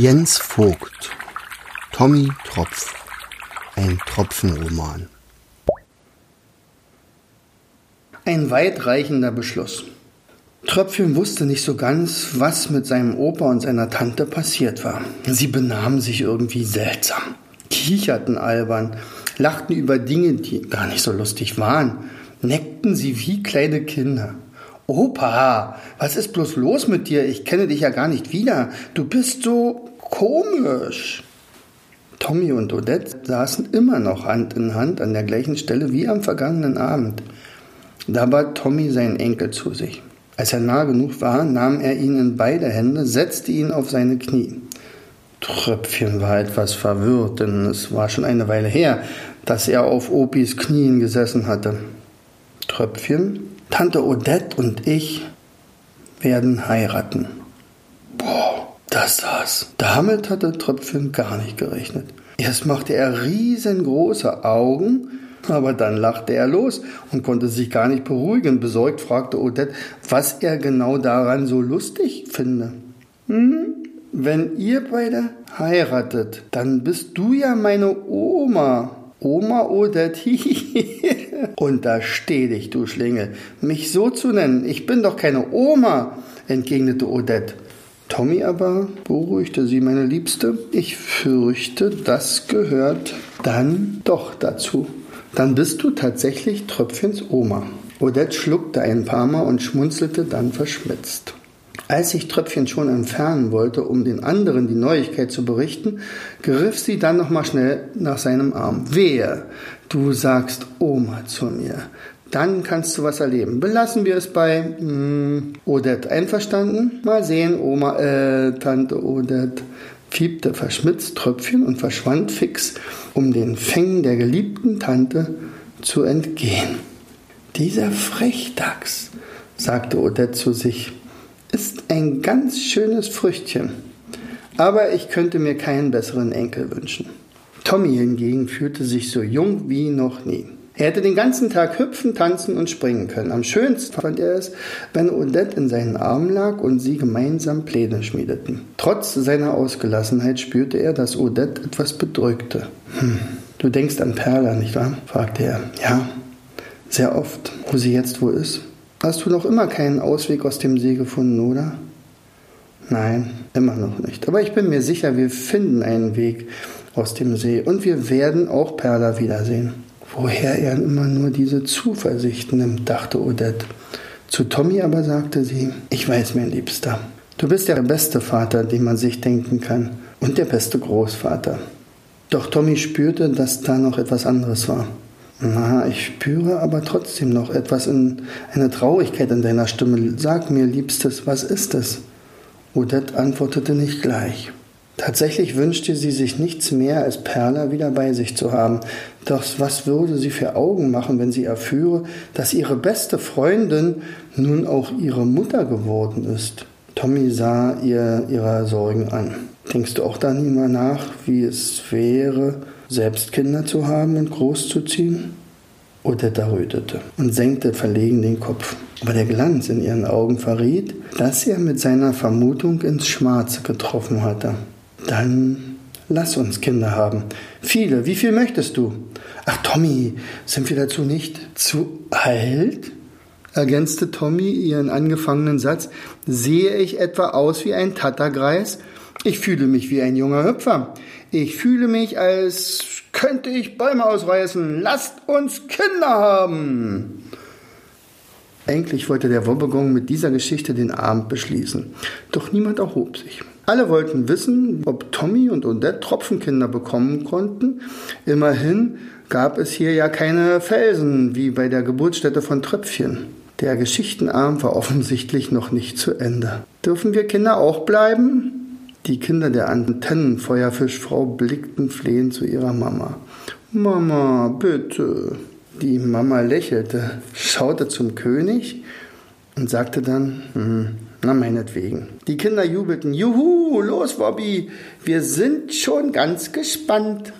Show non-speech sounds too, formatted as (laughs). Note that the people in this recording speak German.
Jens Vogt Tommy Tropf Ein Tropfenroman Ein weitreichender Beschluss. Tröpfchen wusste nicht so ganz, was mit seinem Opa und seiner Tante passiert war. Sie benahmen sich irgendwie seltsam, kicherten albern, lachten über Dinge, die gar nicht so lustig waren, neckten sie wie kleine Kinder. Opa, was ist bloß los mit dir? Ich kenne dich ja gar nicht wieder. Du bist so komisch. Tommy und Odette saßen immer noch Hand in Hand an der gleichen Stelle wie am vergangenen Abend. Da bat Tommy seinen Enkel zu sich. Als er nah genug war, nahm er ihn in beide Hände, setzte ihn auf seine Knie. Tröpfchen war etwas verwirrt, denn es war schon eine Weile her, dass er auf Opis Knien gesessen hatte. Tröpfchen Tante Odette und ich werden heiraten. Boah, das war's. Damit hatte Tröpfchen gar nicht gerechnet. Erst machte er riesengroße Augen, aber dann lachte er los und konnte sich gar nicht beruhigen. Besorgt fragte Odette, was er genau daran so lustig finde. Hm? Wenn ihr beide heiratet, dann bist du ja meine Oma. Oma Odette, (laughs) Untersteh dich, du Schlingel, mich so zu nennen. Ich bin doch keine Oma, entgegnete Odette. Tommy aber beruhigte sie, meine Liebste. Ich fürchte, das gehört dann doch dazu. Dann bist du tatsächlich Tröpfchens Oma. Odette schluckte ein paar Mal und schmunzelte dann verschmitzt. Als sich Tröpfchen schon entfernen wollte, um den anderen die Neuigkeit zu berichten, griff sie dann noch mal schnell nach seinem Arm. Wehe, du sagst Oma zu mir. Dann kannst du was erleben. Belassen wir es bei hm, Odette. Einverstanden? Mal sehen, Oma, äh, Tante Odette fiebte verschmitzt Tröpfchen und verschwand fix, um den Fängen der geliebten Tante zu entgehen. Dieser Frechdachs, sagte Odette zu sich, ist ein ganz schönes Früchtchen. Aber ich könnte mir keinen besseren Enkel wünschen. Tommy hingegen fühlte sich so jung wie noch nie. Er hätte den ganzen Tag hüpfen, tanzen und springen können. Am schönsten fand er es, wenn Odette in seinen Armen lag und sie gemeinsam Pläne schmiedeten. Trotz seiner Ausgelassenheit spürte er, dass Odette etwas bedrückte. Hm, du denkst an Perla, nicht wahr? fragte er. Ja, sehr oft. Wo sie jetzt wo ist? Hast du noch immer keinen Ausweg aus dem See gefunden, oder? Nein, immer noch nicht. Aber ich bin mir sicher, wir finden einen Weg aus dem See und wir werden auch Perla wiedersehen. Woher er immer nur diese Zuversicht nimmt, dachte Odette. Zu Tommy aber sagte sie, ich weiß, mein Liebster, du bist der beste Vater, den man sich denken kann, und der beste Großvater. Doch Tommy spürte, dass da noch etwas anderes war. Na, ich spüre aber trotzdem noch etwas in eine Traurigkeit in deiner Stimme. Sag mir, Liebstes, was ist es? Odette antwortete nicht gleich. Tatsächlich wünschte sie sich nichts mehr, als Perla wieder bei sich zu haben. Doch was würde sie für Augen machen, wenn sie erführe, dass ihre beste Freundin nun auch ihre Mutter geworden ist? Tommy sah ihr ihrer Sorgen an. Denkst du auch dann immer nach, wie es wäre, selbst Kinder zu haben und großzuziehen? Odetta rötete und senkte verlegen den Kopf. Aber der Glanz in ihren Augen verriet, dass er mit seiner Vermutung ins Schwarze getroffen hatte. Dann lass uns Kinder haben. Viele, wie viel möchtest du? Ach, Tommy, sind wir dazu nicht zu alt? Ergänzte Tommy ihren angefangenen Satz. Sehe ich etwa aus wie ein Tattergreis? Ich fühle mich wie ein junger Hüpfer. Ich fühle mich, als könnte ich Bäume ausreißen. Lasst uns Kinder haben. Eigentlich wollte der Wobbegong mit dieser Geschichte den Abend beschließen. Doch niemand erhob sich. Alle wollten wissen, ob Tommy und Odette Tropfenkinder bekommen konnten. Immerhin gab es hier ja keine Felsen wie bei der Geburtsstätte von Tröpfchen. Der Geschichtenabend war offensichtlich noch nicht zu Ende. Dürfen wir Kinder auch bleiben? Die Kinder der Antennenfeuerfischfrau blickten flehend zu ihrer Mama. Mama, bitte. Die Mama lächelte, schaute zum König und sagte dann, hm, na, meinetwegen. Die Kinder jubelten. Juhu, los, Bobby. Wir sind schon ganz gespannt.